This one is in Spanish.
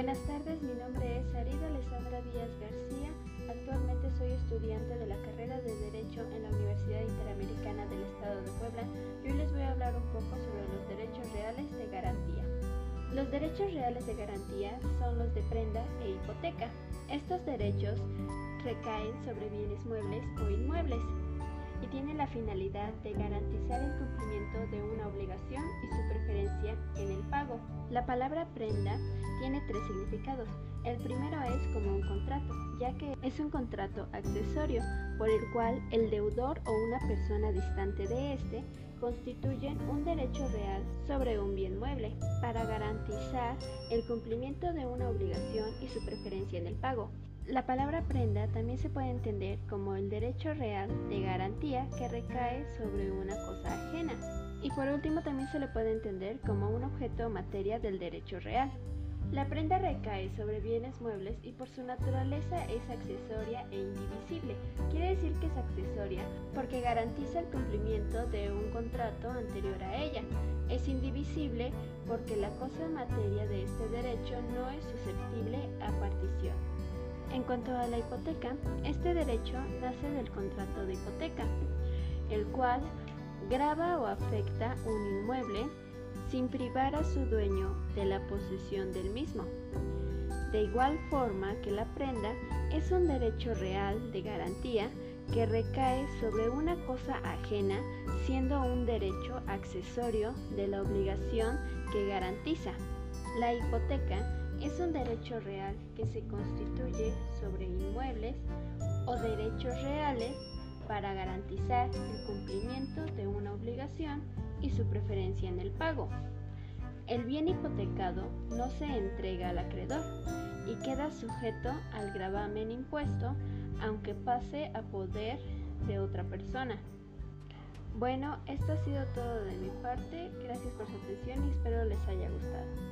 Buenas tardes, mi nombre es Arida Alessandra Díaz García. Actualmente soy estudiante de la carrera de Derecho en la Universidad Interamericana del Estado de Puebla y hoy les voy a hablar un poco sobre los derechos reales de garantía. Los derechos reales de garantía son los de prenda e hipoteca. Estos derechos recaen sobre bienes muebles o inmuebles y tienen la finalidad de garantizar el cumplimiento de una obligación y su preferencia la palabra prenda tiene tres significados. El primero es como un contrato, ya que es un contrato accesorio por el cual el deudor o una persona distante de este constituyen un derecho real sobre un bien mueble para garantizar el cumplimiento de una obligación y su preferencia en el pago. La palabra prenda también se puede entender como el derecho real de garantía que recae sobre una cosa ajena. Y por último también se le puede entender como un objeto o materia del derecho real. La prenda recae sobre bienes muebles y por su naturaleza es accesoria e indivisible. Quiere decir que es accesoria porque garantiza el cumplimiento de un contrato anterior a ella. Es indivisible porque la cosa materia de este derecho no es susceptible a partición. En cuanto a la hipoteca, este derecho nace del contrato de hipoteca, el cual grava o afecta un inmueble sin privar a su dueño de la posesión del mismo. De igual forma que la prenda es un derecho real de garantía que recae sobre una cosa ajena, siendo un derecho accesorio de la obligación que garantiza. La hipoteca es un derecho real que se constituye sobre inmuebles o derechos reales para garantizar el cumplimiento de una obligación y su preferencia en el pago. El bien hipotecado no se entrega al acreedor y queda sujeto al gravamen impuesto aunque pase a poder de otra persona. Bueno, esto ha sido todo de mi parte. Gracias por su atención y espero les haya gustado.